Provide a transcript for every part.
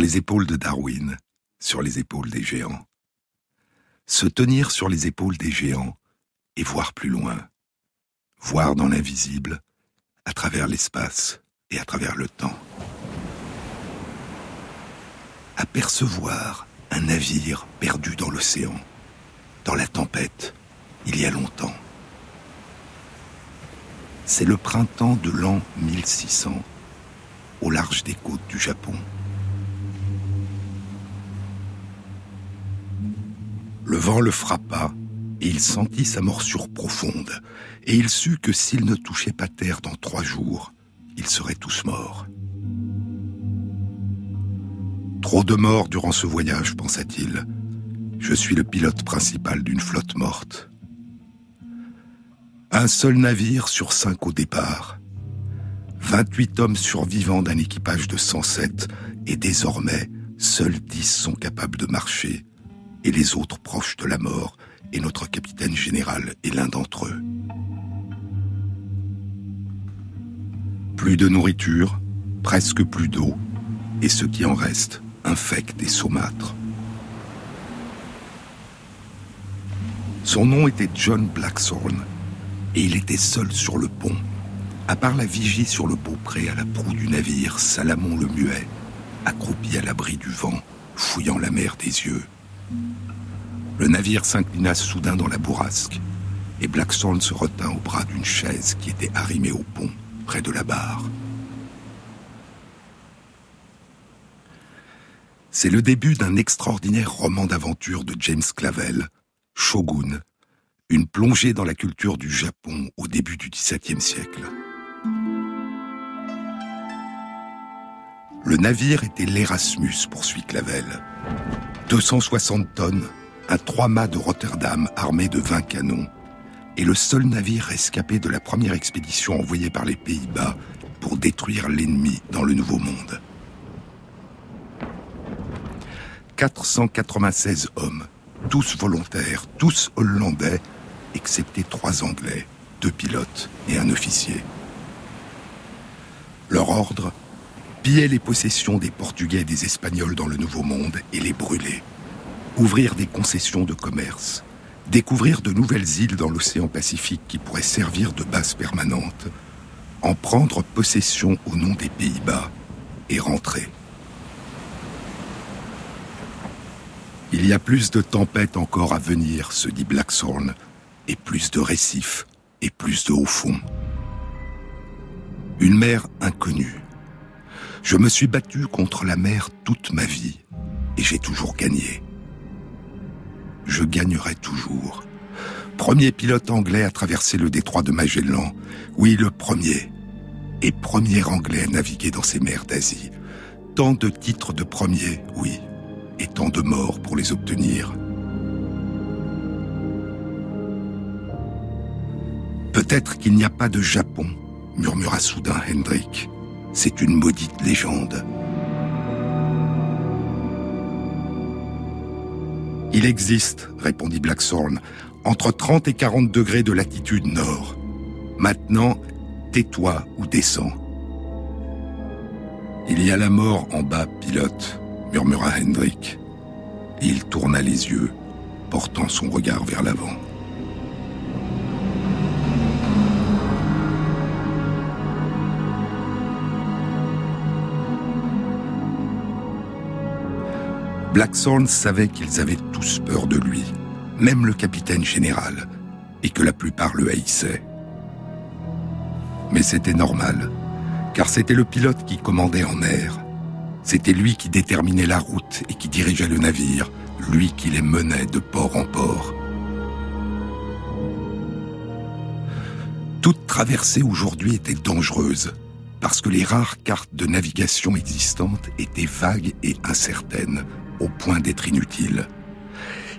les épaules de Darwin, sur les épaules des géants. Se tenir sur les épaules des géants et voir plus loin, voir dans l'invisible, à travers l'espace et à travers le temps. Apercevoir un navire perdu dans l'océan, dans la tempête, il y a longtemps. C'est le printemps de l'an 1600, au large des côtes du Japon. Le vent le frappa, et il sentit sa morsure profonde, et il sut que s'il ne touchait pas terre dans trois jours, ils seraient tous morts. Trop de morts durant ce voyage, pensa-t-il. Je suis le pilote principal d'une flotte morte. Un seul navire sur cinq au départ. 28 hommes survivants d'un équipage de 107, et désormais, seuls 10 sont capables de marcher, et les autres proches de la mort, et notre capitaine général est l'un d'entre eux. Plus de nourriture, presque plus d'eau, et ce qui en reste, infect et saumâtre. Son nom était John Blackthorne, et il était seul sur le pont. À part la vigie sur le beaupré à la proue du navire, Salamon le muet, accroupi à l'abri du vent, fouillant la mer des yeux. Le navire s'inclina soudain dans la bourrasque, et Blackthorne se retint au bras d'une chaise qui était arrimée au pont, près de la barre. C'est le début d'un extraordinaire roman d'aventure de James Clavell, Shogun, une plongée dans la culture du Japon au début du XVIIe siècle. Le navire était l'Erasmus, poursuit Clavel. 260 tonnes, un trois-mâts de Rotterdam armé de 20 canons, et le seul navire rescapé de la première expédition envoyée par les Pays-Bas pour détruire l'ennemi dans le Nouveau Monde. 496 hommes, tous volontaires, tous hollandais, excepté trois Anglais, deux pilotes et un officier. Leur ordre piller les possessions des Portugais et des Espagnols dans le Nouveau Monde et les brûler. Ouvrir des concessions de commerce. Découvrir de nouvelles îles dans l'océan Pacifique qui pourraient servir de base permanente. En prendre possession au nom des Pays-Bas et rentrer. Il y a plus de tempêtes encore à venir, se dit Blackthorn, et plus de récifs, et plus de hauts fond. Une mer inconnue. Je me suis battu contre la mer toute ma vie, et j'ai toujours gagné. Je gagnerai toujours. Premier pilote anglais à traverser le détroit de Magellan. Oui, le premier. Et premier anglais à naviguer dans ces mers d'Asie. Tant de titres de premier, oui, et tant de morts pour les obtenir. Peut-être qu'il n'y a pas de Japon, murmura soudain Hendrik. C'est une maudite légende. Il existe, répondit Blackthorn, entre 30 et 40 degrés de latitude nord. Maintenant, tais-toi ou descends. Il y a la mort en bas, pilote, murmura Hendrik. il tourna les yeux, portant son regard vers l'avant. Blackthorn savait qu'ils avaient tous peur de lui, même le capitaine général, et que la plupart le haïssaient. Mais c'était normal, car c'était le pilote qui commandait en mer. C'était lui qui déterminait la route et qui dirigeait le navire, lui qui les menait de port en port. Toute traversée aujourd'hui était dangereuse, parce que les rares cartes de navigation existantes étaient vagues et incertaines, au point d'être inutile.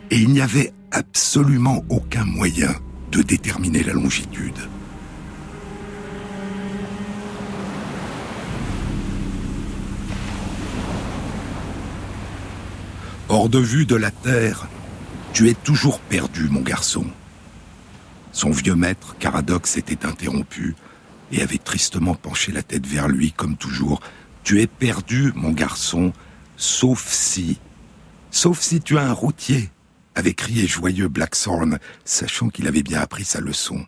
Et il n'y avait absolument aucun moyen de déterminer la longitude. Hors de vue de la Terre, tu es toujours perdu, mon garçon. Son vieux maître, Caradoc, s'était interrompu et avait tristement penché la tête vers lui, comme toujours. Tu es perdu, mon garçon, Sauf si... Sauf si tu as un routier, avait crié joyeux Blackthorn, sachant qu'il avait bien appris sa leçon.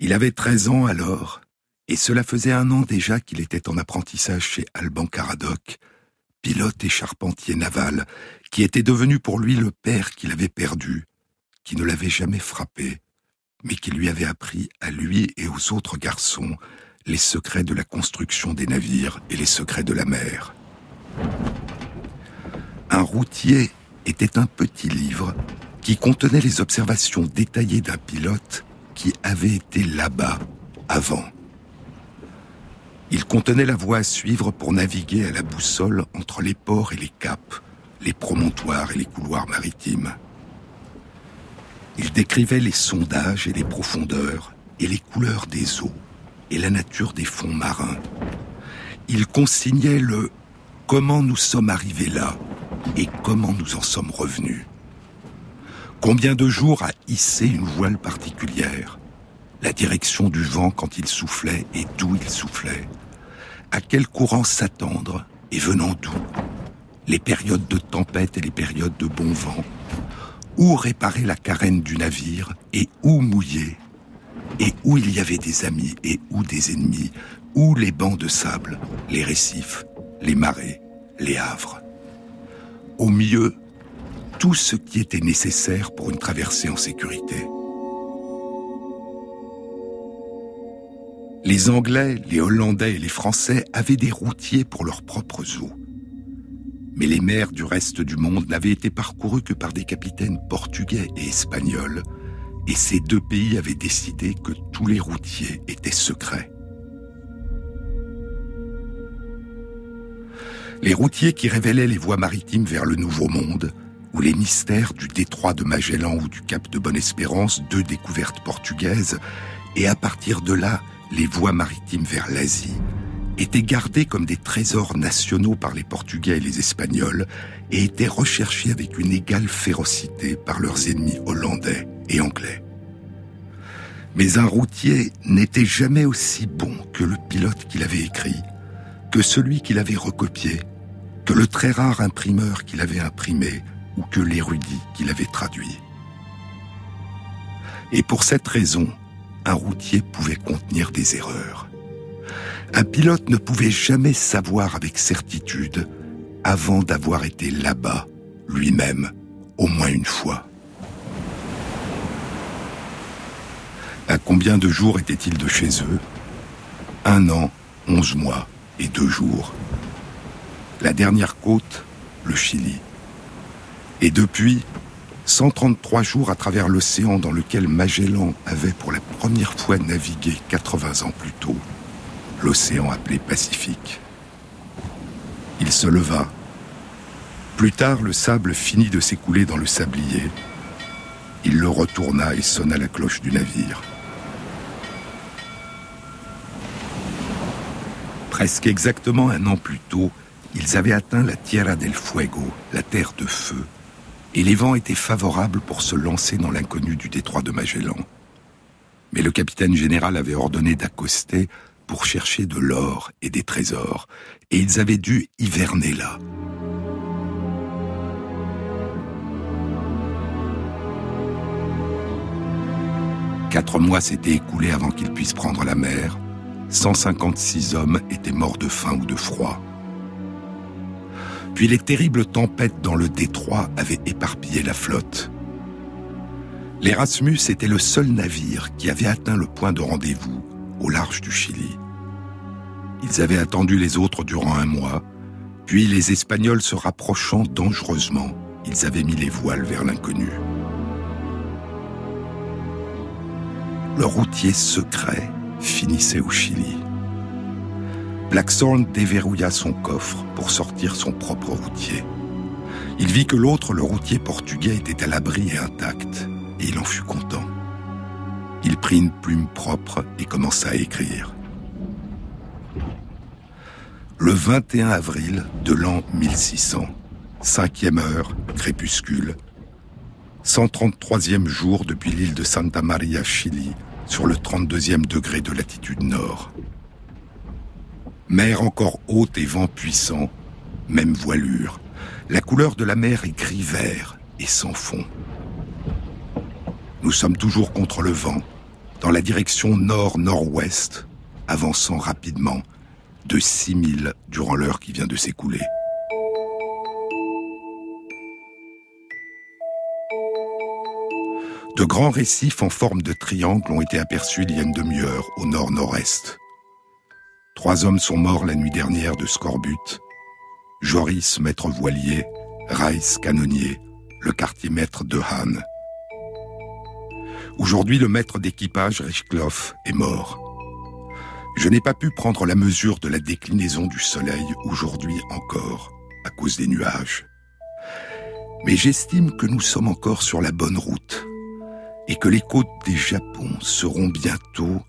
Il avait treize ans alors, et cela faisait un an déjà qu'il était en apprentissage chez Alban Caradoc, pilote et charpentier naval, qui était devenu pour lui le père qu'il avait perdu, qui ne l'avait jamais frappé, mais qui lui avait appris à lui et aux autres garçons les secrets de la construction des navires et les secrets de la mer. Un routier était un petit livre qui contenait les observations détaillées d'un pilote qui avait été là-bas avant. Il contenait la voie à suivre pour naviguer à la boussole entre les ports et les caps, les promontoires et les couloirs maritimes. Il décrivait les sondages et les profondeurs et les couleurs des eaux et la nature des fonds marins. Il consignait le comment nous sommes arrivés là et comment nous en sommes revenus? Combien de jours a hissé une voile particulière? La direction du vent quand il soufflait et d'où il soufflait? À quel courant s'attendre et venant d'où? Les périodes de tempête et les périodes de bon vent? Où réparer la carène du navire et où mouiller? Et où il y avait des amis et où des ennemis? Où les bancs de sable, les récifs, les marais, les havres? Au mieux tout ce qui était nécessaire pour une traversée en sécurité. Les Anglais, les Hollandais et les Français avaient des routiers pour leurs propres eaux. Mais les mers du reste du monde n'avaient été parcourues que par des capitaines portugais et espagnols, et ces deux pays avaient décidé que tous les routiers étaient secrets. Les routiers qui révélaient les voies maritimes vers le Nouveau Monde, ou les mystères du détroit de Magellan ou du cap de Bonne-Espérance, deux découvertes portugaises, et à partir de là, les voies maritimes vers l'Asie, étaient gardés comme des trésors nationaux par les Portugais et les Espagnols, et étaient recherchés avec une égale férocité par leurs ennemis hollandais et anglais. Mais un routier n'était jamais aussi bon que le pilote qu'il avait écrit, que celui qu'il avait recopié, que le très rare imprimeur qu'il avait imprimé ou que l'érudit qu'il avait traduit. Et pour cette raison, un routier pouvait contenir des erreurs. Un pilote ne pouvait jamais savoir avec certitude avant d'avoir été là-bas, lui-même, au moins une fois. À combien de jours était-il de chez eux? Un an, onze mois et deux jours. La dernière côte, le Chili. Et depuis, 133 jours à travers l'océan dans lequel Magellan avait pour la première fois navigué 80 ans plus tôt, l'océan appelé Pacifique. Il se leva. Plus tard, le sable finit de s'écouler dans le sablier. Il le retourna et sonna la cloche du navire. Presque exactement un an plus tôt, ils avaient atteint la Tierra del Fuego, la terre de feu, et les vents étaient favorables pour se lancer dans l'inconnu du détroit de Magellan. Mais le capitaine général avait ordonné d'accoster pour chercher de l'or et des trésors, et ils avaient dû hiverner là. Quatre mois s'étaient écoulés avant qu'ils puissent prendre la mer. 156 hommes étaient morts de faim ou de froid. Puis les terribles tempêtes dans le détroit avaient éparpillé la flotte. L'Erasmus était le seul navire qui avait atteint le point de rendez-vous au large du Chili. Ils avaient attendu les autres durant un mois, puis les Espagnols se rapprochant dangereusement, ils avaient mis les voiles vers l'inconnu. Le routier secret finissait au Chili. Blackthorn déverrouilla son coffre pour sortir son propre routier. Il vit que l'autre, le routier portugais, était à l'abri et intact, et il en fut content. Il prit une plume propre et commença à écrire. Le 21 avril de l'an 1600, cinquième heure, crépuscule, 133e jour depuis l'île de Santa Maria, Chili, sur le 32e degré de latitude nord. Mer encore haute et vent puissant, même voilure. La couleur de la mer est gris-vert et sans fond. Nous sommes toujours contre le vent, dans la direction nord-nord-ouest, avançant rapidement de 6000 durant l'heure qui vient de s'écouler. De grands récifs en forme de triangle ont été aperçus il y a une demi-heure au nord-nord-est. Trois hommes sont morts la nuit dernière de scorbut. Joris, maître voilier, Rice, canonnier, le quartier maître de Han. Aujourd'hui, le maître d'équipage, Richkloff, est mort. Je n'ai pas pu prendre la mesure de la déclinaison du soleil aujourd'hui encore, à cause des nuages. Mais j'estime que nous sommes encore sur la bonne route et que les côtes des Japon seront bientôt.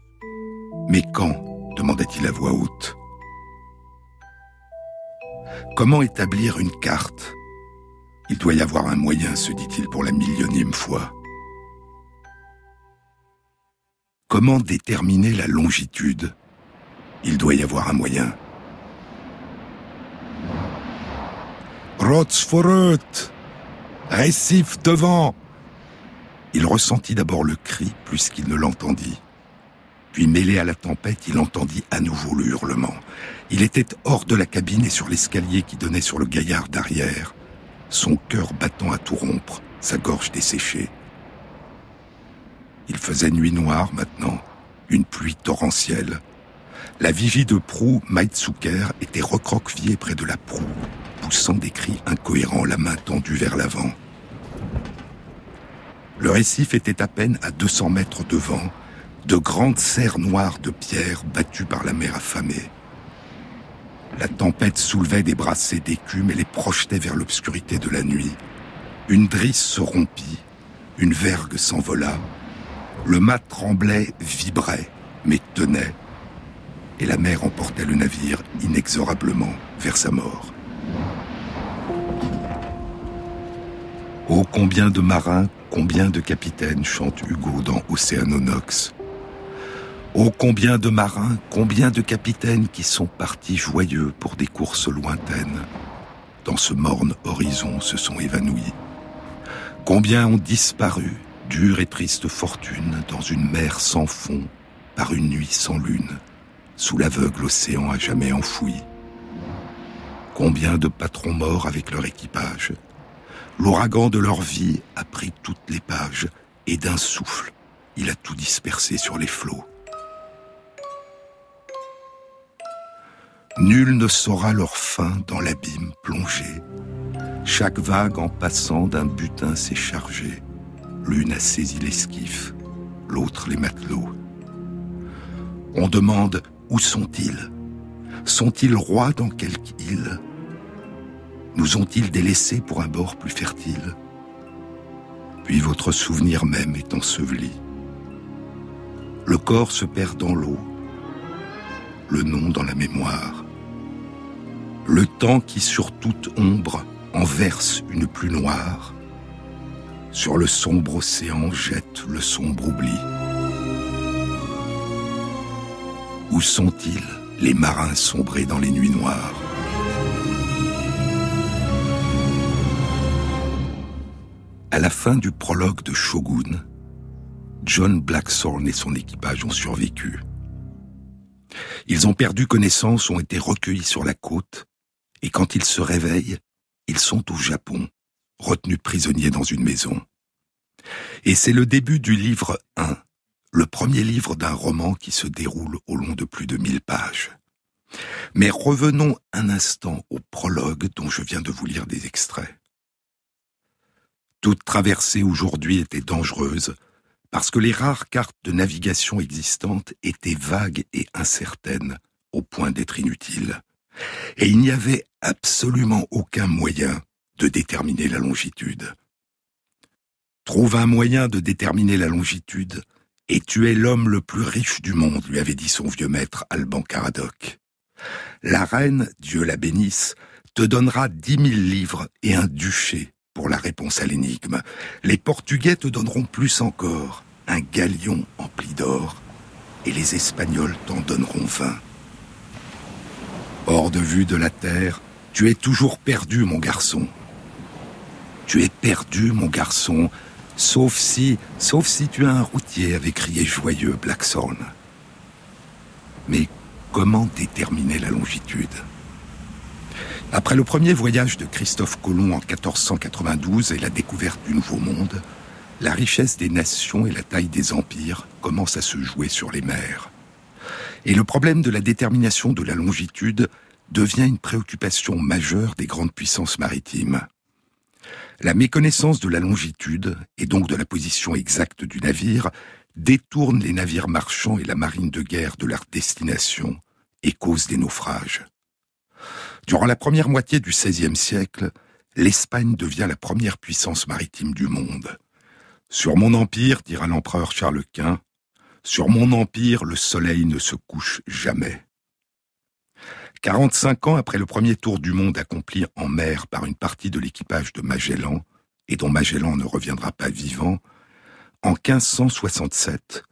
Mais quand demanda-t-il à voix haute. Comment établir une carte? Il doit y avoir un moyen, se dit-il pour la millionième fois. Comment déterminer la longitude? Il doit y avoir un moyen. Rotsforut Récif devant Il ressentit d'abord le cri plus qu'il ne l'entendit. Puis mêlé à la tempête, il entendit à nouveau le hurlement. Il était hors de la cabine et sur l'escalier qui donnait sur le gaillard d'arrière, son cœur battant à tout rompre, sa gorge desséchée. Il faisait nuit noire maintenant, une pluie torrentielle. La vigie de proue, Maitsuker, était recroquevillée près de la proue, poussant des cris incohérents, la main tendue vers l'avant. Le récif était à peine à 200 mètres devant, de grandes serres noires de pierre battues par la mer affamée. La tempête soulevait des brassées d'écume et les projetait vers l'obscurité de la nuit. Une drisse se rompit, une vergue s'envola, le mât tremblait, vibrait, mais tenait, et la mer emportait le navire inexorablement vers sa mort. Oh, combien de marins, combien de capitaines chante Hugo dans Océanonox. Oh combien de marins, combien de capitaines qui sont partis joyeux pour des courses lointaines, dans ce morne horizon se sont évanouis. Combien ont disparu, dure et triste fortune, dans une mer sans fond, par une nuit sans lune, sous l'aveugle océan à jamais enfoui. Combien de patrons morts avec leur équipage. L'ouragan de leur vie a pris toutes les pages, et d'un souffle, il a tout dispersé sur les flots. Nul ne saura leur fin dans l'abîme plongé. Chaque vague en passant d'un butin s'est chargée. L'une a saisi l'esquif, l'autre les matelots. On demande où sont-ils? Sont-ils rois dans quelque île? Nous ont-ils délaissés pour un bord plus fertile? Puis votre souvenir même est enseveli. Le corps se perd dans l'eau, le nom dans la mémoire. Temps qui sur toute ombre en verse une plus noire, sur le sombre océan jette le sombre oubli. Où sont-ils, les marins sombrés dans les nuits noires? À la fin du prologue de Shogun, John Blackthorne et son équipage ont survécu. Ils ont perdu connaissance, ont été recueillis sur la côte, et quand ils se réveillent, ils sont au Japon, retenus prisonniers dans une maison. Et c'est le début du livre 1, le premier livre d'un roman qui se déroule au long de plus de mille pages. Mais revenons un instant au prologue dont je viens de vous lire des extraits. Toute traversée aujourd'hui était dangereuse, parce que les rares cartes de navigation existantes étaient vagues et incertaines, au point d'être inutiles. Et il n'y avait absolument aucun moyen de déterminer la longitude. Trouve un moyen de déterminer la longitude, et tu es l'homme le plus riche du monde, lui avait dit son vieux maître Alban Caradoc. La reine, Dieu la bénisse, te donnera dix mille livres et un duché pour la réponse à l'énigme. Les Portugais te donneront plus encore, un galion empli d'or, et les Espagnols t'en donneront vingt. Hors de vue de la terre, Tu es toujours perdu, mon garçon. Tu es perdu, mon garçon, sauf si, sauf si tu es un routier, avait crié joyeux Blackthorn. Mais comment déterminer la longitude? Après le premier voyage de Christophe Colomb en 1492 et la découverte du Nouveau Monde, la richesse des nations et la taille des empires commencent à se jouer sur les mers. Et le problème de la détermination de la longitude devient une préoccupation majeure des grandes puissances maritimes. La méconnaissance de la longitude, et donc de la position exacte du navire, détourne les navires marchands et la marine de guerre de leur destination et cause des naufrages. Durant la première moitié du XVIe siècle, l'Espagne devient la première puissance maritime du monde. Sur mon empire, dira l'empereur Charles Quint, sur mon empire, le soleil ne se couche jamais. 45 ans après le premier tour du monde accompli en mer par une partie de l'équipage de Magellan, et dont Magellan ne reviendra pas vivant, en 1567,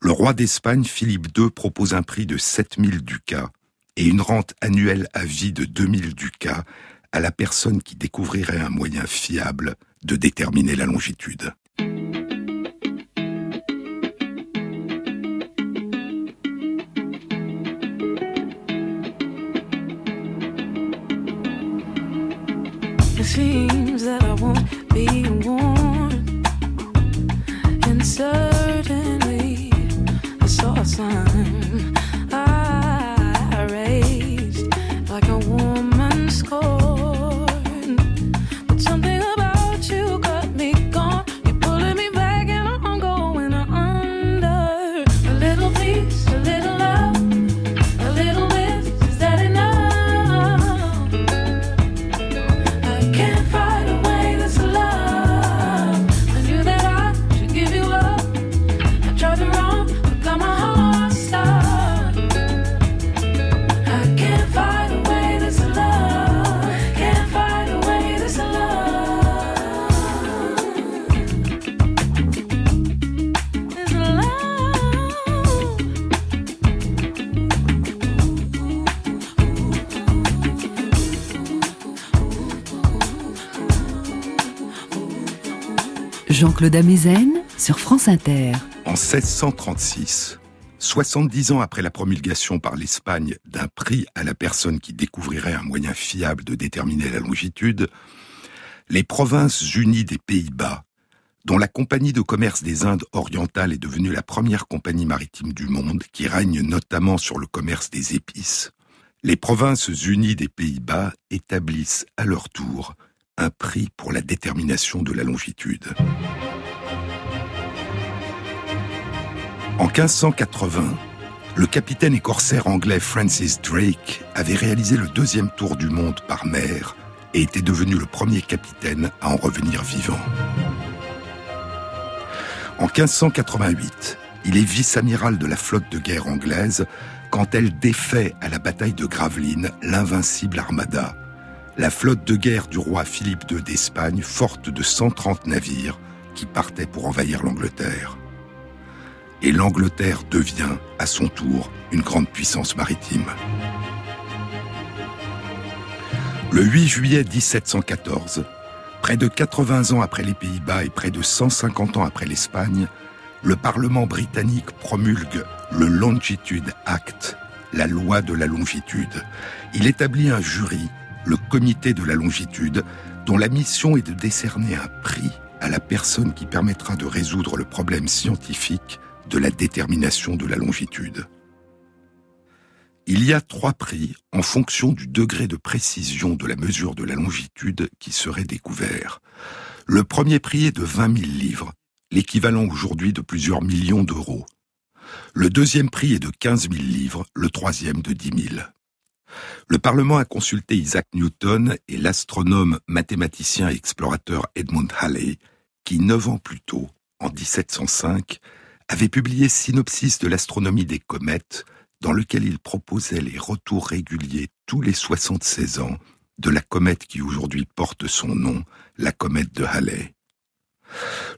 le roi d'Espagne Philippe II propose un prix de 7000 ducats et une rente annuelle à vie de 2000 ducats à la personne qui découvrirait un moyen fiable de déterminer la longitude. It seems that I won't be warned. And certainly I saw a sign Jean-Claude Amezen sur France Inter. En 1636, 70 ans après la promulgation par l'Espagne d'un prix à la personne qui découvrirait un moyen fiable de déterminer la longitude, les provinces unies des Pays-Bas, dont la Compagnie de commerce des Indes orientales est devenue la première compagnie maritime du monde, qui règne notamment sur le commerce des épices, les provinces unies des Pays-Bas établissent à leur tour un prix pour la détermination de la longitude. En 1580, le capitaine et corsaire anglais Francis Drake avait réalisé le deuxième tour du monde par mer et était devenu le premier capitaine à en revenir vivant. En 1588, il est vice-amiral de la flotte de guerre anglaise quand elle défait à la bataille de Gravelines l'invincible armada, la flotte de guerre du roi Philippe II d'Espagne, forte de 130 navires qui partaient pour envahir l'Angleterre. Et l'Angleterre devient, à son tour, une grande puissance maritime. Le 8 juillet 1714, près de 80 ans après les Pays-Bas et près de 150 ans après l'Espagne, le Parlement britannique promulgue le Longitude Act, la loi de la longitude. Il établit un jury, le comité de la longitude, dont la mission est de décerner un prix à la personne qui permettra de résoudre le problème scientifique de la détermination de la longitude. Il y a trois prix en fonction du degré de précision de la mesure de la longitude qui serait découvert. Le premier prix est de 20 000 livres, l'équivalent aujourd'hui de plusieurs millions d'euros. Le deuxième prix est de 15 000 livres, le troisième de 10 000. Le Parlement a consulté Isaac Newton et l'astronome, mathématicien et explorateur Edmund Halley, qui, neuf ans plus tôt, en 1705, avait publié Synopsis de l'astronomie des comètes, dans lequel il proposait les retours réguliers tous les 76 ans de la comète qui aujourd'hui porte son nom, la comète de Halley.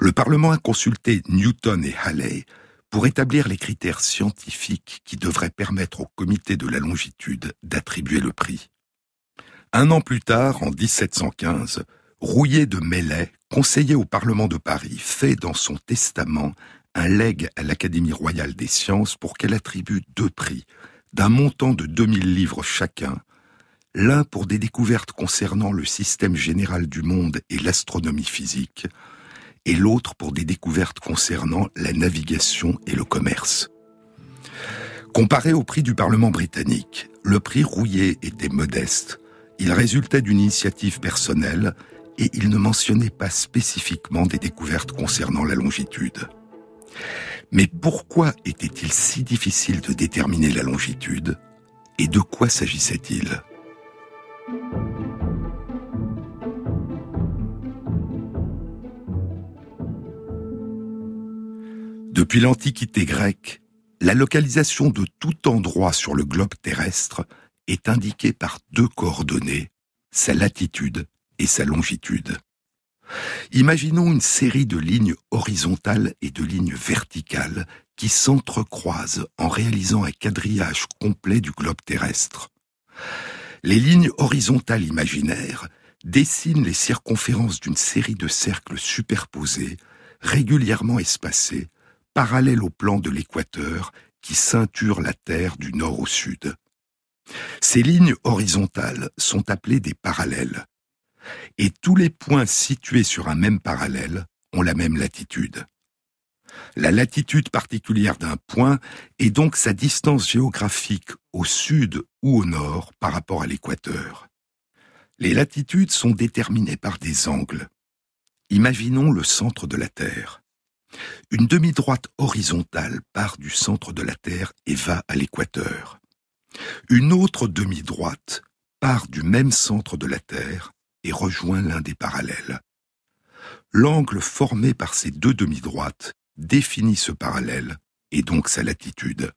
Le Parlement a consulté Newton et Halley pour établir les critères scientifiques qui devraient permettre au comité de la longitude d'attribuer le prix. Un an plus tard, en 1715, Rouillet de Mellet, conseiller au Parlement de Paris, fait dans son testament un legs à l'Académie royale des sciences pour qu'elle attribue deux prix, d'un montant de 2000 livres chacun, l'un pour des découvertes concernant le système général du monde et l'astronomie physique, et l'autre pour des découvertes concernant la navigation et le commerce. Comparé au prix du Parlement britannique, le prix Rouillet était modeste, il résultait d'une initiative personnelle et il ne mentionnait pas spécifiquement des découvertes concernant la longitude. Mais pourquoi était-il si difficile de déterminer la longitude et de quoi s'agissait-il? Depuis l'Antiquité grecque, la localisation de tout endroit sur le globe terrestre est indiqué par deux coordonnées, sa latitude et sa longitude. Imaginons une série de lignes horizontales et de lignes verticales qui s'entrecroisent en réalisant un quadrillage complet du globe terrestre. Les lignes horizontales imaginaires dessinent les circonférences d'une série de cercles superposés, régulièrement espacés, parallèles au plan de l'équateur qui ceinture la Terre du nord au sud. Ces lignes horizontales sont appelées des parallèles. Et tous les points situés sur un même parallèle ont la même latitude. La latitude particulière d'un point est donc sa distance géographique au sud ou au nord par rapport à l'équateur. Les latitudes sont déterminées par des angles. Imaginons le centre de la Terre. Une demi-droite horizontale part du centre de la Terre et va à l'équateur. Une autre demi-droite part du même centre de la Terre et rejoint l'un des parallèles. L'angle formé par ces deux demi-droites définit ce parallèle et donc sa latitude.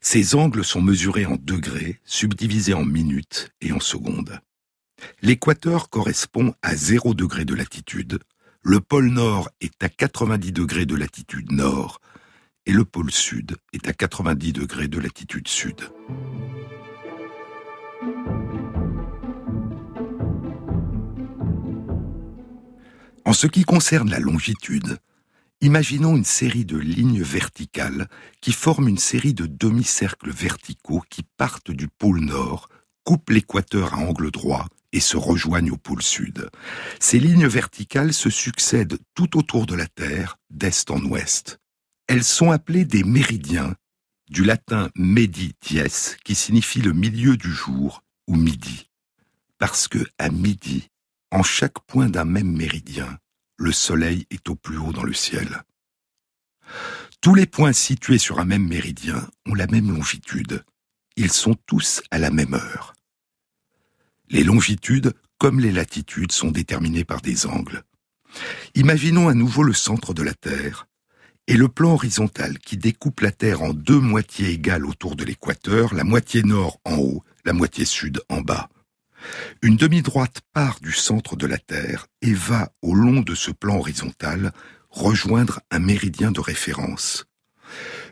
Ces angles sont mesurés en degrés, subdivisés en minutes et en secondes. L'équateur correspond à 0 degré de latitude, le pôle Nord est à 90 degrés de latitude nord, et le pôle Sud est à 90 degrés de latitude sud. En ce qui concerne la longitude, imaginons une série de lignes verticales qui forment une série de demi-cercles verticaux qui partent du pôle nord, coupent l'équateur à angle droit et se rejoignent au pôle sud. Ces lignes verticales se succèdent tout autour de la Terre, d'est en ouest. Elles sont appelées des méridiens, du latin medi dies, qui signifie le milieu du jour ou midi. Parce que à midi, en chaque point d'un même méridien, le soleil est au plus haut dans le ciel. Tous les points situés sur un même méridien ont la même longitude. Ils sont tous à la même heure. Les longitudes, comme les latitudes, sont déterminées par des angles. Imaginons à nouveau le centre de la Terre et le plan horizontal qui découpe la Terre en deux moitiés égales autour de l'équateur, la moitié nord en haut, la moitié sud en bas. Une demi-droite part du centre de la Terre et va, au long de ce plan horizontal, rejoindre un méridien de référence.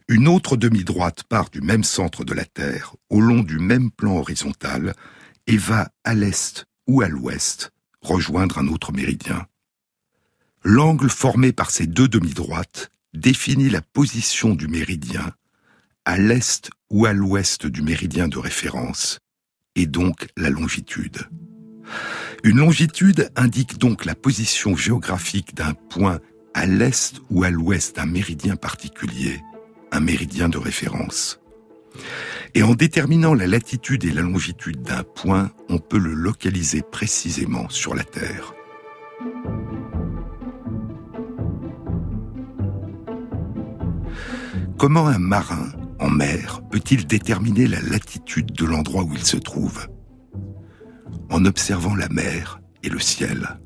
Une autre demi-droite part du même centre de la Terre, au long du même plan horizontal, et va à l'est ou à l'ouest rejoindre un autre méridien. L'angle formé par ces deux demi-droites définit la position du méridien à l'est ou à l'ouest du méridien de référence, et donc la longitude. Une longitude indique donc la position géographique d'un point à l'est ou à l'ouest d'un méridien particulier, un méridien de référence. Et en déterminant la latitude et la longitude d'un point, on peut le localiser précisément sur la Terre. Comment un marin en mer peut-il déterminer la latitude de l'endroit où il se trouve? En observant la mer et le ciel.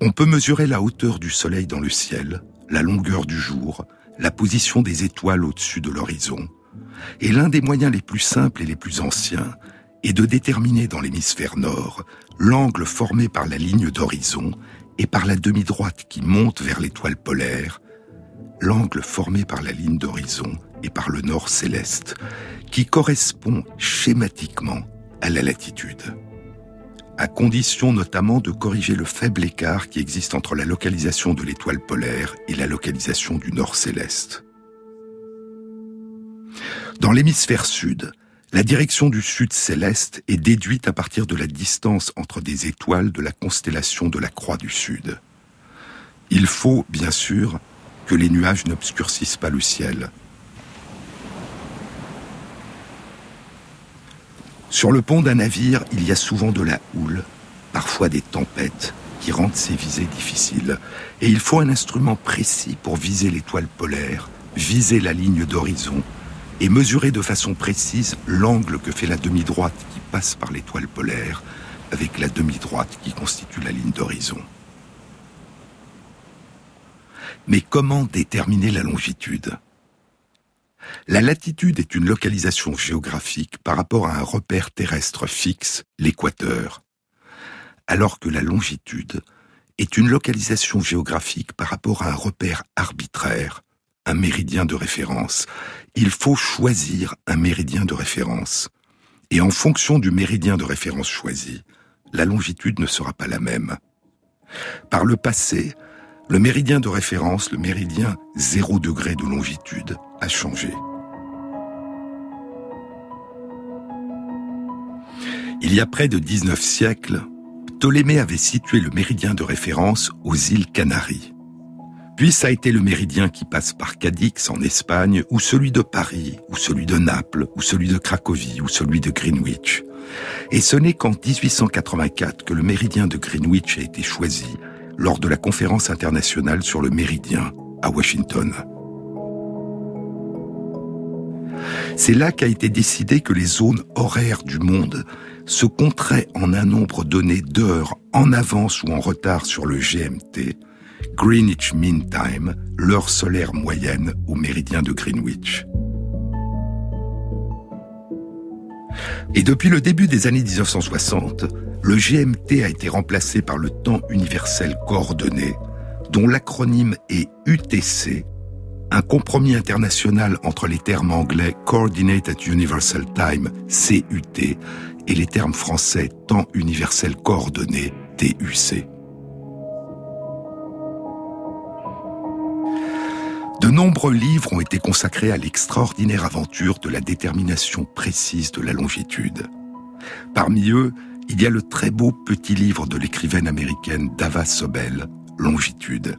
On peut mesurer la hauteur du soleil dans le ciel, la longueur du jour, la position des étoiles au-dessus de l'horizon. Et l'un des moyens les plus simples et les plus anciens est de déterminer dans l'hémisphère nord l'angle formé par la ligne d'horizon et par la demi-droite qui monte vers l'étoile polaire, l'angle formé par la ligne d'horizon et par le nord céleste, qui correspond schématiquement à la latitude. à condition notamment de corriger le faible écart qui existe entre la localisation de l'étoile polaire et la localisation du nord céleste. Dans l'hémisphère sud, la direction du sud céleste est déduite à partir de la distance entre des étoiles de la constellation de la Croix du Sud. Il faut, bien sûr, que les nuages n'obscurcissent pas le ciel. Sur le pont d'un navire, il y a souvent de la houle, parfois des tempêtes, qui rendent ces visées difficiles. Et il faut un instrument précis pour viser l'étoile polaire, viser la ligne d'horizon, et mesurer de façon précise l'angle que fait la demi-droite qui passe par l'étoile polaire avec la demi-droite qui constitue la ligne d'horizon. Mais comment déterminer la longitude? La latitude est une localisation géographique par rapport à un repère terrestre fixe, l'équateur, alors que la longitude est une localisation géographique par rapport à un repère arbitraire, un méridien de référence. Il faut choisir un méridien de référence. Et en fonction du méridien de référence choisi, la longitude ne sera pas la même. Par le passé, le méridien de référence, le méridien 0 degré de longitude, a changé. Il y a près de 19 siècles, Ptolémée avait situé le méridien de référence aux îles Canaries. Puis ça a été le méridien qui passe par Cadix en Espagne, ou celui de Paris, ou celui de Naples, ou celui de Cracovie, ou celui de Greenwich. Et ce n'est qu'en 1884 que le méridien de Greenwich a été choisi lors de la conférence internationale sur le méridien à Washington. C'est là qu'a été décidé que les zones horaires du monde se compteraient en un nombre donné d'heures en avance ou en retard sur le GMT, Greenwich Mean Time, l'heure solaire moyenne au méridien de Greenwich. Et depuis le début des années 1960, le GMT a été remplacé par le temps universel coordonné, dont l'acronyme est UTC, un compromis international entre les termes anglais Coordinated Universal Time, CUT, et les termes français Temps universel coordonné, TUC. De nombreux livres ont été consacrés à l'extraordinaire aventure de la détermination précise de la longitude. Parmi eux, il y a le très beau petit livre de l'écrivaine américaine Dava Sobel, Longitude,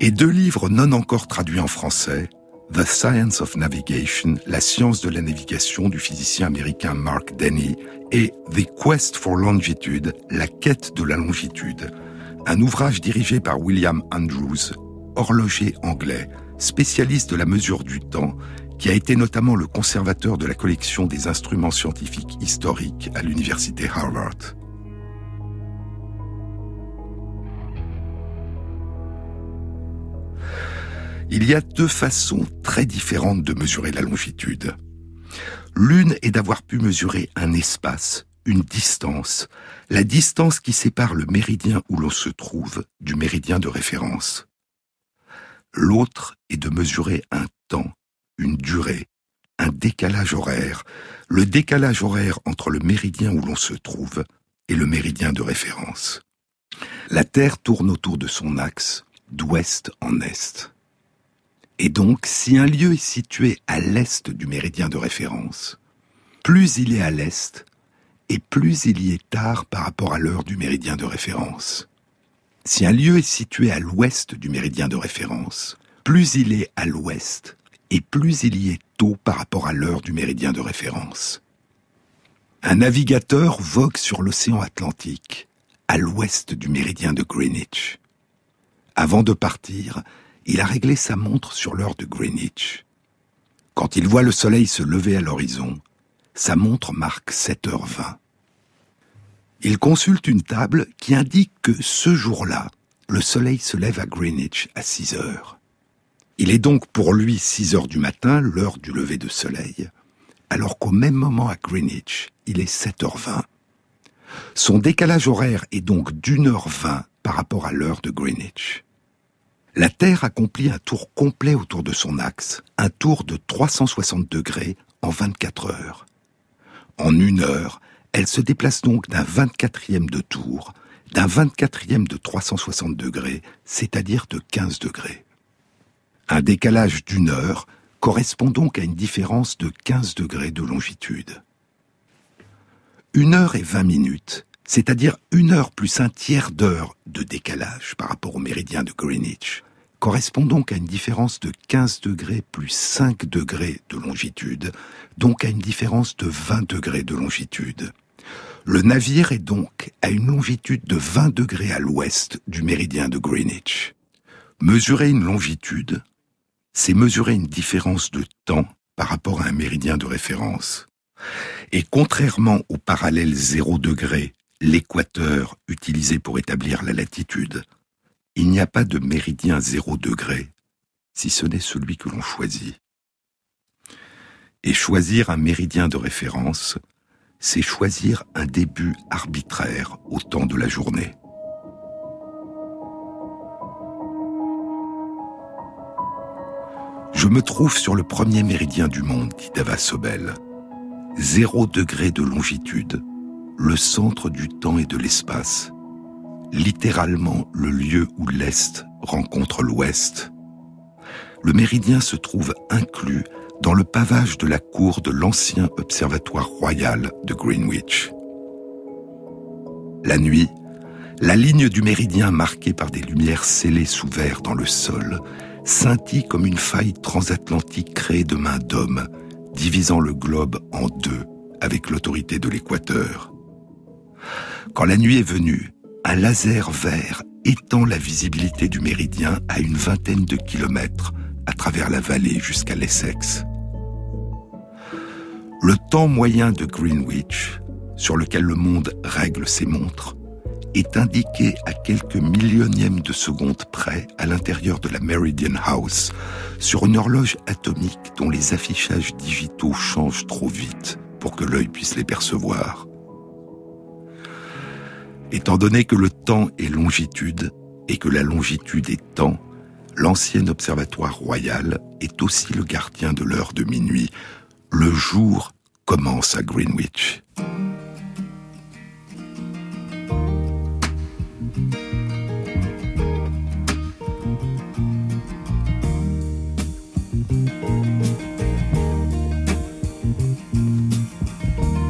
et deux livres non encore traduits en français, The Science of Navigation, la science de la navigation du physicien américain Mark Denny, et The Quest for Longitude, la quête de la longitude, un ouvrage dirigé par William Andrews, horloger anglais, spécialiste de la mesure du temps, qui a été notamment le conservateur de la collection des instruments scientifiques historiques à l'université Harvard. Il y a deux façons très différentes de mesurer la longitude. L'une est d'avoir pu mesurer un espace, une distance, la distance qui sépare le méridien où l'on se trouve du méridien de référence. L'autre est de mesurer un temps, une durée, un décalage horaire, le décalage horaire entre le méridien où l'on se trouve et le méridien de référence. La Terre tourne autour de son axe, d'ouest en est. Et donc, si un lieu est situé à l'est du méridien de référence, plus il est à l'est, et plus il y est tard par rapport à l'heure du méridien de référence. Si un lieu est situé à l'ouest du méridien de référence, plus il est à l'ouest et plus il y est tôt par rapport à l'heure du méridien de référence. Un navigateur vogue sur l'océan Atlantique, à l'ouest du méridien de Greenwich. Avant de partir, il a réglé sa montre sur l'heure de Greenwich. Quand il voit le soleil se lever à l'horizon, sa montre marque 7h20 il consulte une table qui indique que ce jour-là, le soleil se lève à Greenwich à 6 heures. Il est donc pour lui 6 heures du matin, l'heure du lever de soleil, alors qu'au même moment à Greenwich, il est 7h20. Son décalage horaire est donc d'une heure vingt par rapport à l'heure de Greenwich. La Terre accomplit un tour complet autour de son axe, un tour de 360 degrés en 24 heures. En une heure, Elle se déplace donc d'un 24e de tour, d'un 24e de 360 degrés, c'est-à-dire de 15 degrés. Un décalage d'une heure correspond donc à une différence de 15 degrés de longitude. Une heure et 20 minutes, c'est-à-dire une heure plus un tiers d'heure de décalage par rapport au méridien de Greenwich, correspond donc à une différence de 15 degrés plus 5 degrés de longitude, donc à une différence de 20 degrés de longitude. Le navire est donc à une longitude de 20 degrés à l'ouest du méridien de Greenwich. Mesurer une longitude, c'est mesurer une différence de temps par rapport à un méridien de référence. Et contrairement au parallèle 0 degré, l'équateur utilisé pour établir la latitude, il n'y a pas de méridien zéro degré, si ce n'est celui que l'on choisit. Et choisir un méridien de référence, c'est choisir un début arbitraire au temps de la journée. Je me trouve sur le premier méridien du monde, dit Dava Sobel. Zéro degré de longitude, le centre du temps et de l'espace, littéralement le lieu où l'Est rencontre l'Ouest. Le méridien se trouve inclus dans le pavage de la cour de l'ancien observatoire royal de Greenwich. La nuit, la ligne du méridien marquée par des lumières scellées sous verre dans le sol scintille comme une faille transatlantique créée de mains d'hommes, divisant le globe en deux avec l'autorité de l'équateur. Quand la nuit est venue, un laser vert étend la visibilité du méridien à une vingtaine de kilomètres à travers la vallée jusqu'à l'Essex. Le temps moyen de Greenwich, sur lequel le monde règle ses montres, est indiqué à quelques millionièmes de secondes près à l'intérieur de la Meridian House, sur une horloge atomique dont les affichages digitaux changent trop vite pour que l'œil puisse les percevoir. Étant donné que le temps est longitude et que la longitude est temps, l'ancien observatoire royal est aussi le gardien de l'heure de minuit. Le jour commence à Greenwich.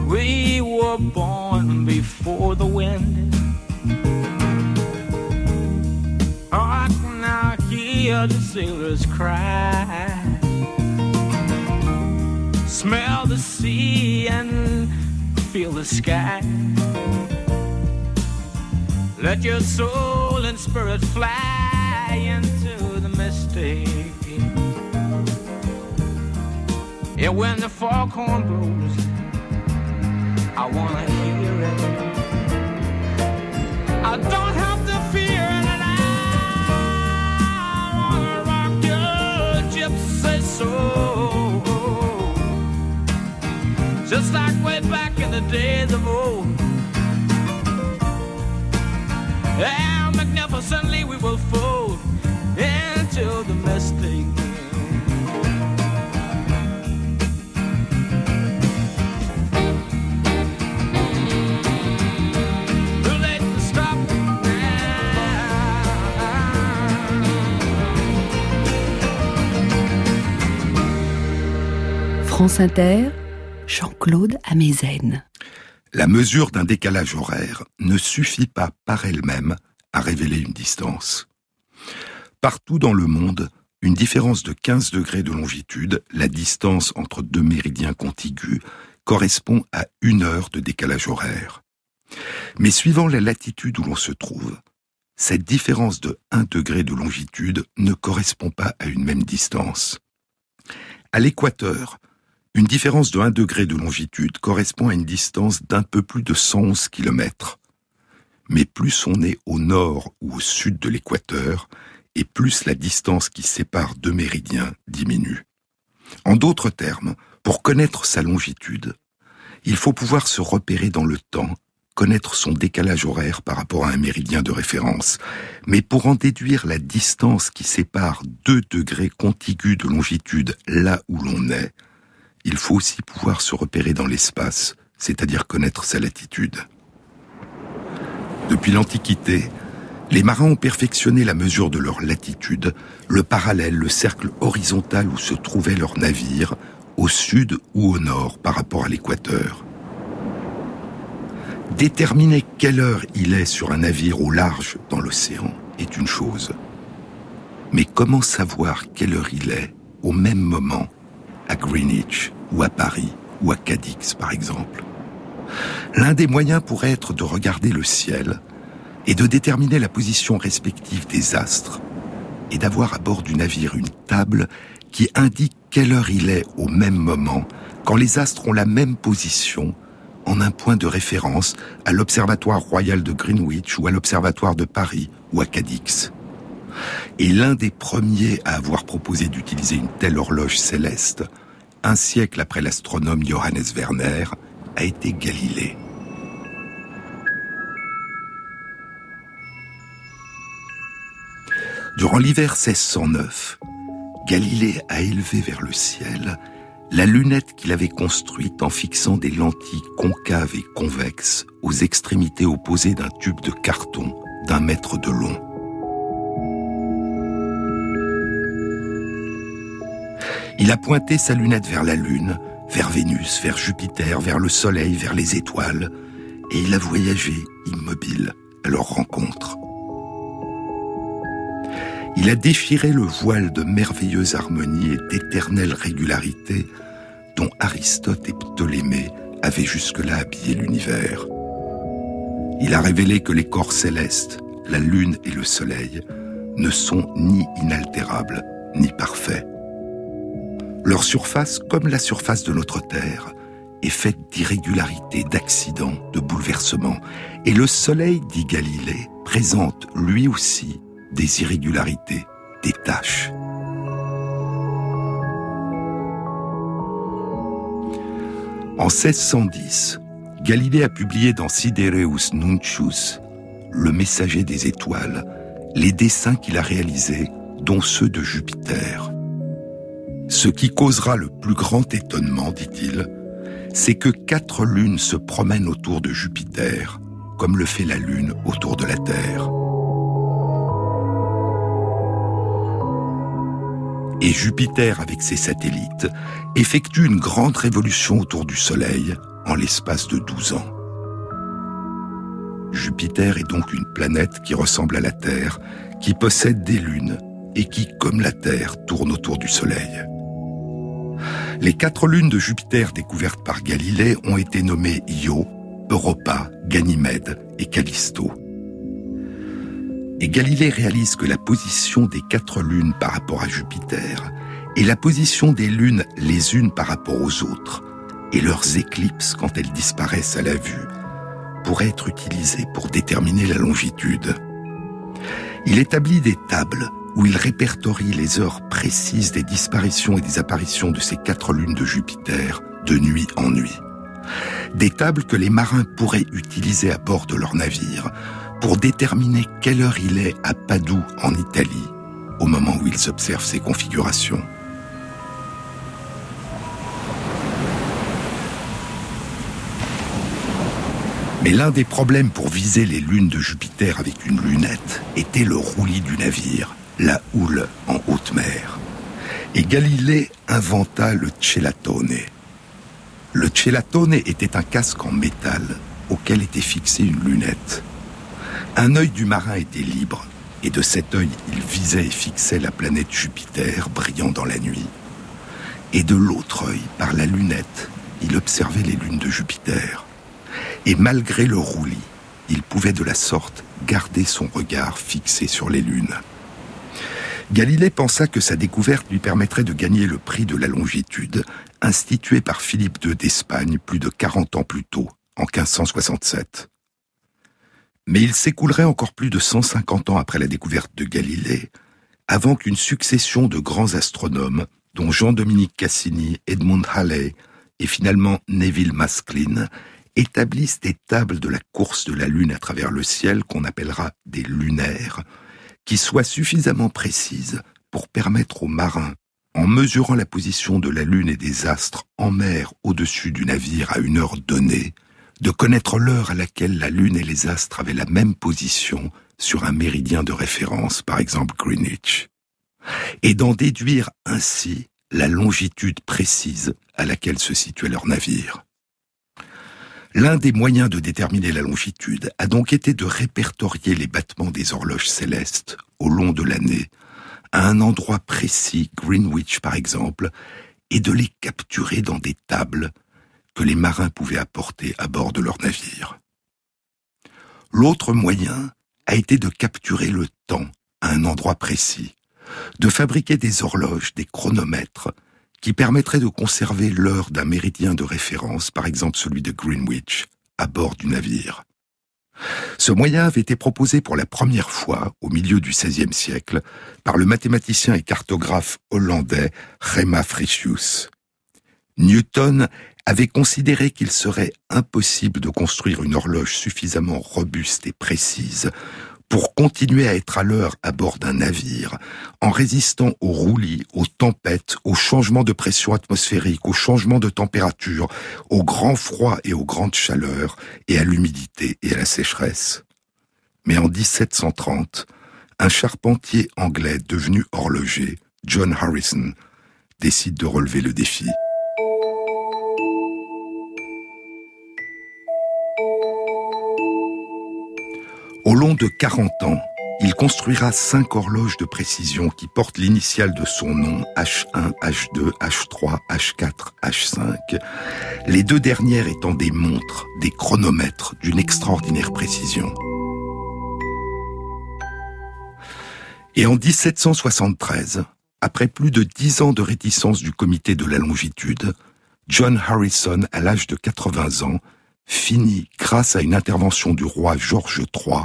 We were born before the wind hear the sailors cry. Smell the sea and feel the sky. Let your soul and spirit fly into the mystic. And when the foghorn blows, I wanna hear it. I don't have to fear it. soul. Just like way back in the days of old. How magnificently we will fold into the mystic. France Inter, Jean-Claude Amezen. La mesure d'un décalage horaire ne suffit pas par elle-même à révéler une distance. Partout dans le monde, une différence de 15 degrés de longitude, la distance entre deux méridiens contigus, correspond à une heure de décalage horaire. Mais suivant la latitude où l'on se trouve, cette différence de 1 degré de longitude ne correspond pas à une même distance. À l'équateur, une différence de 1 degré de longitude correspond à une distance d'un peu plus de 111 km. Mais plus on est au nord ou au sud de l'équateur, et plus la distance qui sépare deux méridiens diminue. En d'autres termes, pour connaître sa longitude, il faut pouvoir se repérer dans le temps, connaître son décalage horaire par rapport à un méridien de référence. Mais pour en déduire la distance qui sépare deux degrés contigus de longitude là où l'on est, il faut aussi pouvoir se repérer dans l'espace, c'est-à-dire connaître sa latitude. Depuis l'Antiquité, les marins ont perfectionné la mesure de leur latitude, le parallèle, le cercle horizontal où se trouvait leur navire, au sud ou au nord par rapport à l'équateur. Déterminer quelle heure il est sur un navire au large dans l'océan est une chose. Mais comment savoir quelle heure il est au même moment à Greenwich ou à Paris ou à Cadix par exemple L'un des moyens pourrait être de regarder le ciel et de déterminer la position respective des astres et d'avoir à bord du navire une table qui indique quelle heure il est au même moment quand les astres ont la même position en un point de référence à l'Observatoire royal de Greenwich ou à l'Observatoire de Paris ou à Cadix. Et l'un des premiers à avoir proposé d'utiliser une telle horloge céleste, un siècle après l'astronome Johannes Werner, a été Galilée. Durant l'hiver 1609, Galilée a élevé vers le ciel la lunette qu'il avait construite en fixant des lentilles concaves et convexes aux extrémités opposées d'un tube de carton d'un mètre de long. Il a pointé sa lunette vers la Lune, vers Vénus, vers Jupiter, vers le Soleil, vers les étoiles, et il a voyagé immobile à leur rencontre. Il a déchiré le voile de merveilleuse harmonie et d'éternelle régularité dont Aristote et Ptolémée avaient jusque-là habillé l'univers. Il a révélé que les corps célestes, la lune et le soleil, ne sont ni inaltérables ni parfaits. Leur surface, comme la surface de notre Terre, est faite d'irrégularités, d'accidents, de bouleversements, et le Soleil, dit Galilée, présente lui aussi des irrégularités, des taches. En 1610, Galilée a publié dans Sidereus Nuncius, le messager des étoiles, les dessins qu'il a réalisés, dont ceux de Jupiter. Ce qui causera le plus grand étonnement, dit-il, c'est que quatre lunes se promènent autour de Jupiter, comme le fait la Lune autour de la Terre. et Jupiter avec ses satellites effectue une grande révolution autour du Soleil en l'espace de 12 ans. Jupiter est donc une planète qui ressemble à la Terre, qui possède des lunes et qui, comme la Terre, tourne autour du Soleil. Les quatre lunes de Jupiter découvertes par Galilée ont été nommées Io, Europa, Ganymède et Callisto et Galilée réalise que la position des quatre lunes par rapport à Jupiter et la position des lunes les unes par rapport aux autres et leurs éclipses quand elles disparaissent à la vue pourraient être utilisées pour déterminer la longitude. Il établit des tables où il répertorie les heures précises des disparitions et des apparitions de ces quatre lunes de Jupiter de nuit en nuit. Des tables que les marins pourraient utiliser à bord de leur navire pour déterminer quelle heure il est à Padoue, en Italie, au moment où ils observent ces configurations. Mais l'un des problèmes pour viser les lunes de Jupiter avec une lunette était le roulis du navire, la houle en haute mer. Et Galilée inventa le celatone. Le celatone était un casque en métal auquel était fixée une lunette. Un œil du marin était libre, et de cet œil il visait et fixait la planète Jupiter brillant dans la nuit. Et de l'autre œil, par la lunette, il observait les lunes de Jupiter. Et malgré le roulis, il pouvait de la sorte garder son regard fixé sur les lunes. Galilée pensa que sa découverte lui permettrait de gagner le prix de la longitude, institué par Philippe II d'Espagne plus de 40 ans plus tôt, en 1567. Mais il s'écoulerait encore plus de 150 ans après la découverte de Galilée, avant qu'une succession de grands astronomes, dont Jean-Dominique Cassini, Edmund Halley et finalement Neville Maskelyne, établissent des tables de la course de la Lune à travers le ciel qu'on appellera des lunaires, qui soient suffisamment précises pour permettre aux marins en mesurant la position de la Lune et des astres en mer au-dessus du navire à une heure donnée, de connaître l'heure à laquelle la Lune et les astres avaient la même position sur un méridien de référence, par exemple Greenwich, et d'en déduire ainsi la longitude précise à laquelle se situait leur navire. L'un des moyens de déterminer la longitude a donc été de répertorier les battements des horloges célestes au long de l'année, à un endroit précis, Greenwich par exemple, et de les capturer dans des tables que les marins pouvaient apporter à bord de leur navire. L'autre moyen a été de capturer le temps à un endroit précis, de fabriquer des horloges, des chronomètres, qui permettraient de conserver l'heure d'un méridien de référence, par exemple celui de Greenwich, à bord du navire. Ce moyen avait été proposé pour la première fois, au milieu du XVIe siècle, par le mathématicien et cartographe hollandais Rema Frisius. Newton avait considéré qu'il serait impossible de construire une horloge suffisamment robuste et précise pour continuer à être à l'heure à bord d'un navire, en résistant aux roulis, aux tempêtes, aux changements de pression atmosphérique, aux changements de température, au grand froid et aux grandes chaleurs, et à l'humidité et à la sécheresse. Mais en 1730, un charpentier anglais devenu horloger, John Harrison, décide de relever le défi. Au long de 40 ans, il construira cinq horloges de précision qui portent l'initiale de son nom, H1, H2, H3, H4, H5, les deux dernières étant des montres, des chronomètres d'une extraordinaire précision. Et en 1773, après plus de dix ans de réticence du comité de la longitude, John Harrison, à l'âge de 80 ans, finit, grâce à une intervention du roi George III,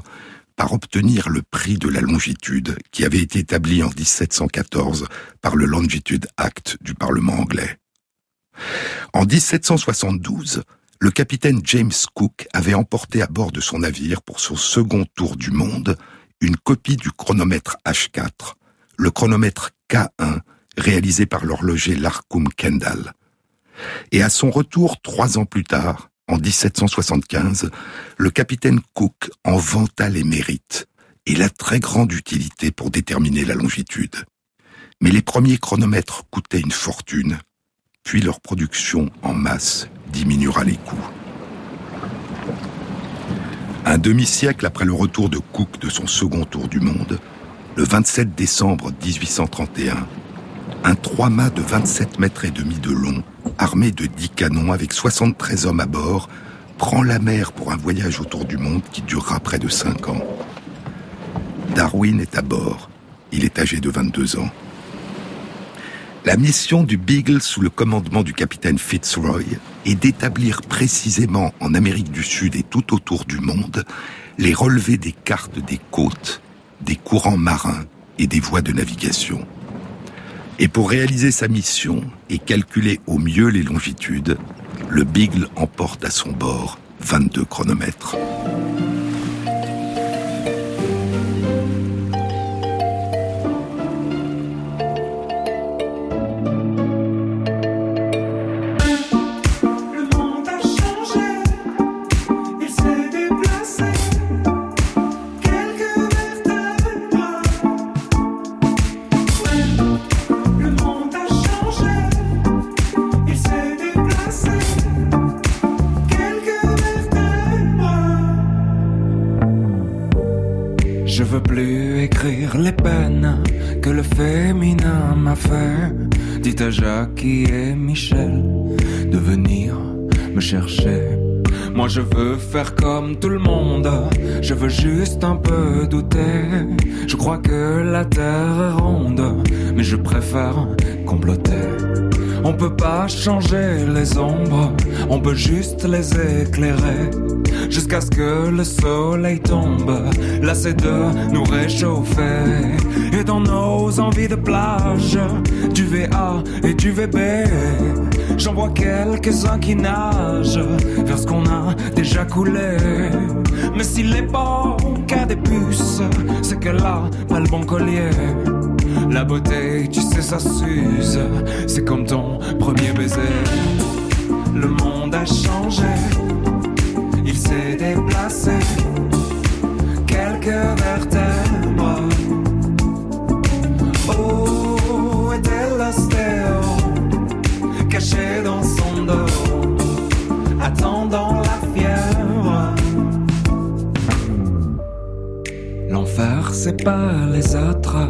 par obtenir le prix de la longitude qui avait été établi en 1714 par le Longitude Act du Parlement anglais. En 1772, le capitaine James Cook avait emporté à bord de son navire pour son second tour du monde une copie du chronomètre H4, le chronomètre K1 réalisé par l'horloger Larcum Kendall. Et à son retour trois ans plus tard, en 1775, le capitaine Cook en vanta les mérites et la très grande utilité pour déterminer la longitude. Mais les premiers chronomètres coûtaient une fortune, puis leur production en masse diminuera les coûts. Un demi-siècle après le retour de Cook de son second tour du monde, le 27 décembre 1831, un trois-mâts de 27 mètres et demi de long armé de dix canons avec 73 hommes à bord, prend la mer pour un voyage autour du monde qui durera près de cinq ans. Darwin est à bord. Il est âgé de 22 ans. La mission du Beagle sous le commandement du capitaine Fitzroy est d'établir précisément en Amérique du Sud et tout autour du monde les relevés des cartes des côtes, des courants marins et des voies de navigation. Et pour réaliser sa mission et calculer au mieux les longitudes, le Beagle emporte à son bord 22 chronomètres. Jackie et Michel de venir me chercher. Moi je veux faire comme tout le monde, je veux juste un peu douter. Je crois que la terre est ronde, mais je préfère comploter. On peut pas changer les ombres, on peut juste les éclairer. Jusqu'à ce que le soleil tombe, lassé de nous réchauffer. Et dans nos envies de plage, du VA et du VB, j'en vois quelques-uns qui nagent vers ce qu'on a déjà coulé. Mais si l'époque a des puces, c'est qu'elle a pas le bon collier. La beauté, tu sais, ça s'use. C'est comme ton premier baiser. Le monde a changé. Il s'est déplacé. Quelques vertèbres. Oh, était l'ostéo. Caché dans son dos. Attendant la fièvre? L'enfer, c'est pas les autres,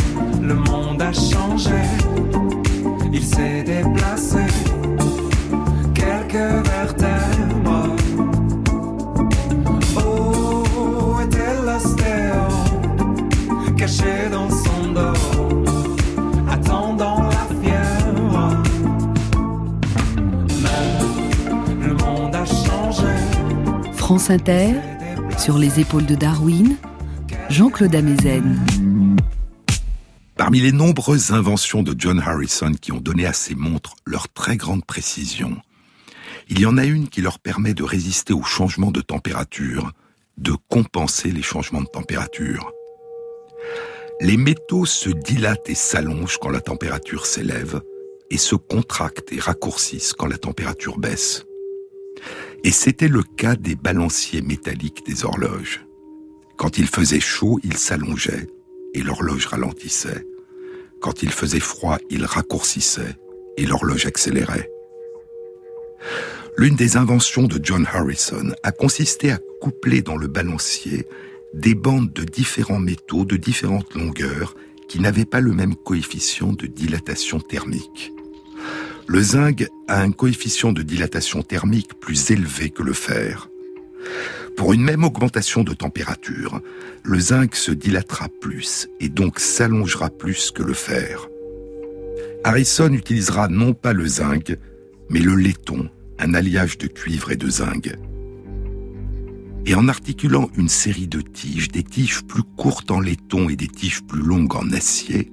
Changé, il s'est déplacé. Quelques vertèbres. Oh, était l'ostéo, caché dans son dos, attendant la fièvre? Mais le monde a changé. France Inter, sur les épaules de Darwin, Jean-Claude Amezen. Parmi les nombreuses inventions de John Harrison qui ont donné à ces montres leur très grande précision, il y en a une qui leur permet de résister aux changements de température, de compenser les changements de température. Les métaux se dilatent et s'allongent quand la température s'élève et se contractent et raccourcissent quand la température baisse. Et c'était le cas des balanciers métalliques des horloges. Quand il faisait chaud, ils s'allongeaient et l'horloge ralentissait. Quand il faisait froid, il raccourcissait et l'horloge accélérait. L'une des inventions de John Harrison a consisté à coupler dans le balancier des bandes de différents métaux de différentes longueurs qui n'avaient pas le même coefficient de dilatation thermique. Le zinc a un coefficient de dilatation thermique plus élevé que le fer. Pour une même augmentation de température, le zinc se dilatera plus et donc s'allongera plus que le fer. Harrison utilisera non pas le zinc, mais le laiton, un alliage de cuivre et de zinc. Et en articulant une série de tiges, des tiges plus courtes en laiton et des tiges plus longues en acier,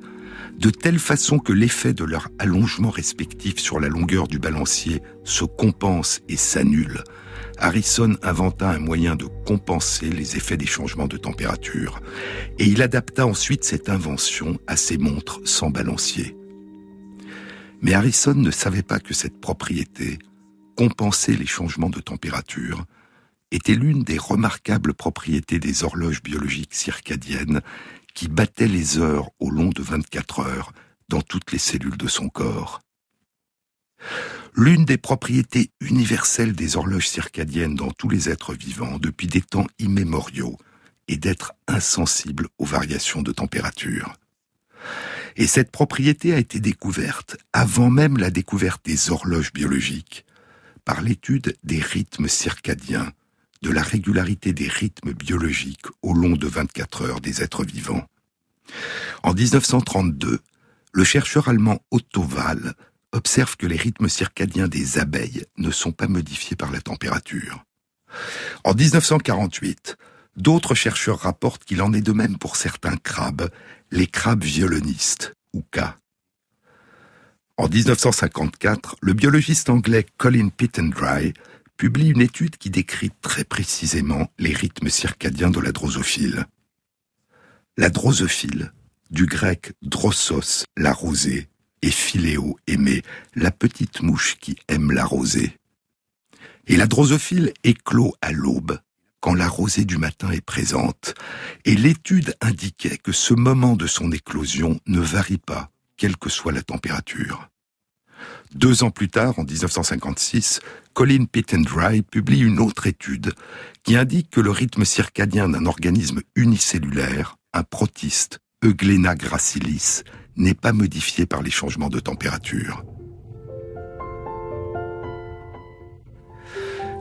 de telle façon que l'effet de leur allongement respectif sur la longueur du balancier se compense et s'annule, Harrison inventa un moyen de compenser les effets des changements de température, et il adapta ensuite cette invention à ses montres sans balancier. Mais Harrison ne savait pas que cette propriété, compenser les changements de température, était l'une des remarquables propriétés des horloges biologiques circadiennes qui battaient les heures au long de 24 heures dans toutes les cellules de son corps. L'une des propriétés universelles des horloges circadiennes dans tous les êtres vivants depuis des temps immémoriaux est d'être insensible aux variations de température. Et cette propriété a été découverte avant même la découverte des horloges biologiques par l'étude des rythmes circadiens, de la régularité des rythmes biologiques au long de 24 heures des êtres vivants. En 1932, le chercheur allemand Otto Wahl observe que les rythmes circadiens des abeilles ne sont pas modifiés par la température. En 1948, d'autres chercheurs rapportent qu'il en est de même pour certains crabes, les crabes violonistes, ou K. En 1954, le biologiste anglais Colin Pittendry publie une étude qui décrit très précisément les rythmes circadiens de la drosophile. La drosophile, du grec drossos, la rosée, et philéo, aimer, la petite mouche qui aime la rosée. Et la drosophile éclot à l'aube, quand la rosée du matin est présente, et l'étude indiquait que ce moment de son éclosion ne varie pas, quelle que soit la température. Deux ans plus tard, en 1956, Colin Pittendry publie une autre étude qui indique que le rythme circadien d'un organisme unicellulaire, un protiste, Euglena gracilis, n'est pas modifié par les changements de température.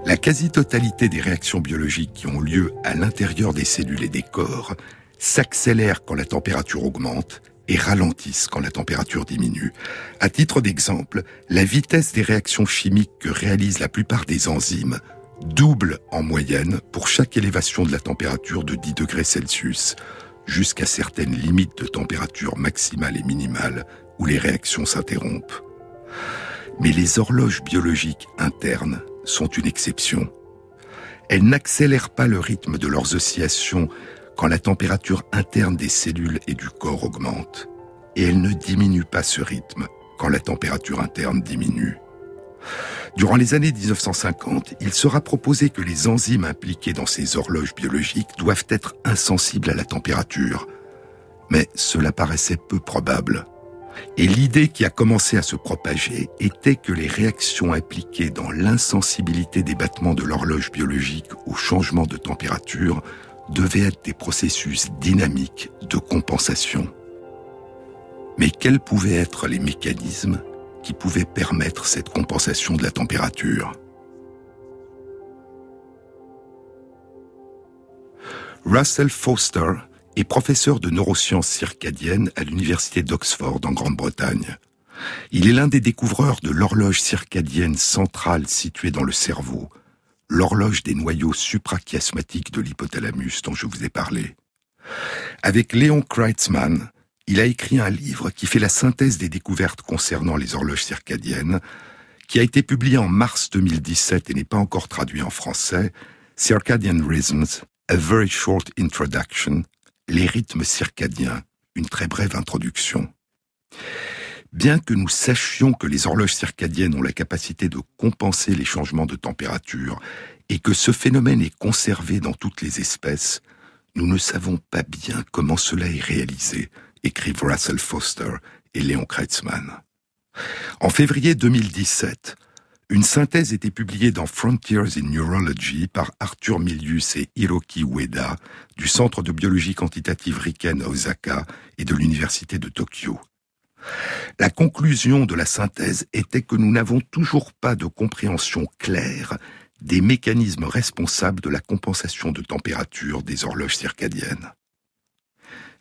La quasi-totalité des réactions biologiques qui ont lieu à l'intérieur des cellules et des corps s'accélèrent quand la température augmente et ralentissent quand la température diminue. À titre d'exemple, la vitesse des réactions chimiques que réalisent la plupart des enzymes double en moyenne pour chaque élévation de la température de 10 degrés Celsius, jusqu'à certaines limites de température maximale et minimale où les réactions s'interrompent. Mais les horloges biologiques internes sont une exception. Elles n'accélèrent pas le rythme de leurs oscillations quand la température interne des cellules et du corps augmente, et elles ne diminuent pas ce rythme quand la température interne diminue. Durant les années 1950, il sera proposé que les enzymes impliquées dans ces horloges biologiques doivent être insensibles à la température. Mais cela paraissait peu probable. Et l'idée qui a commencé à se propager était que les réactions impliquées dans l'insensibilité des battements de l'horloge biologique au changement de température devaient être des processus dynamiques de compensation. Mais quels pouvaient être les mécanismes qui pouvaient permettre cette compensation de la température Russell Foster est professeur de neurosciences circadiennes à l'université d'Oxford en Grande-Bretagne. Il est l'un des découvreurs de l'horloge circadienne centrale située dans le cerveau, l'horloge des noyaux suprachiasmatiques de l'hypothalamus dont je vous ai parlé. Avec Léon Kreitzmann, il a écrit un livre qui fait la synthèse des découvertes concernant les horloges circadiennes, qui a été publié en mars 2017 et n'est pas encore traduit en français, Circadian Rhythms, A Very Short Introduction, les rythmes circadiens, une très brève introduction. Bien que nous sachions que les horloges circadiennes ont la capacité de compenser les changements de température et que ce phénomène est conservé dans toutes les espèces, nous ne savons pas bien comment cela est réalisé, écrivent Russell Foster et Léon Kreitzmann. En février 2017, une synthèse était publiée dans Frontiers in Neurology par Arthur Milius et Hiroki Ueda du Centre de biologie quantitative Riken à Osaka et de l'Université de Tokyo. La conclusion de la synthèse était que nous n'avons toujours pas de compréhension claire des mécanismes responsables de la compensation de température des horloges circadiennes.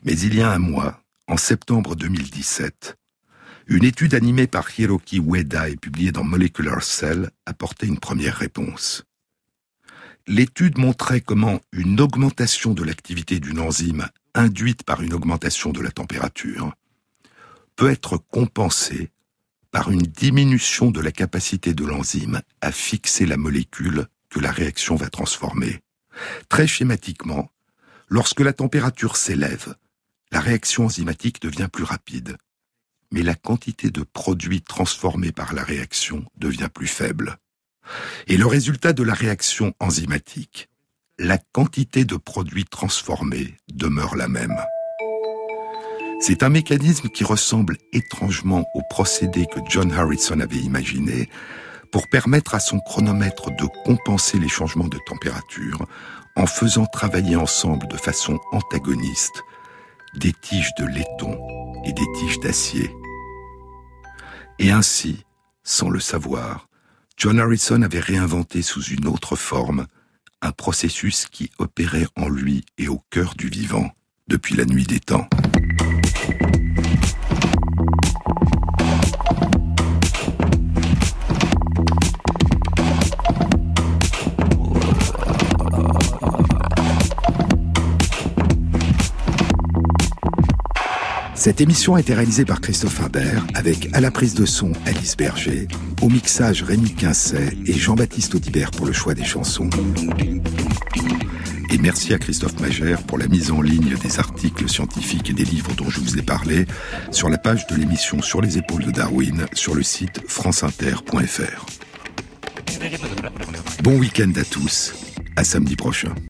Mais il y a un mois, en septembre 2017, une étude animée par Hiroki Ueda et publiée dans Molecular Cell apportait une première réponse. L'étude montrait comment une augmentation de l'activité d'une enzyme induite par une augmentation de la température peut être compensée par une diminution de la capacité de l'enzyme à fixer la molécule que la réaction va transformer. Très schématiquement, lorsque la température s'élève, la réaction enzymatique devient plus rapide mais la quantité de produits transformés par la réaction devient plus faible. Et le résultat de la réaction enzymatique, la quantité de produits transformés demeure la même. C'est un mécanisme qui ressemble étrangement au procédé que John Harrison avait imaginé pour permettre à son chronomètre de compenser les changements de température en faisant travailler ensemble de façon antagoniste des tiges de laiton et des tiges d'acier. Et ainsi, sans le savoir, John Harrison avait réinventé sous une autre forme un processus qui opérait en lui et au cœur du vivant depuis la nuit des temps. Cette émission a été réalisée par Christophe Imbert avec à la prise de son Alice Berger, au mixage Rémi Quincet et Jean-Baptiste Audibert pour le choix des chansons. Et merci à Christophe Magère pour la mise en ligne des articles scientifiques et des livres dont je vous ai parlé sur la page de l'émission Sur les épaules de Darwin sur le site franceinter.fr. Bon week-end à tous, à samedi prochain.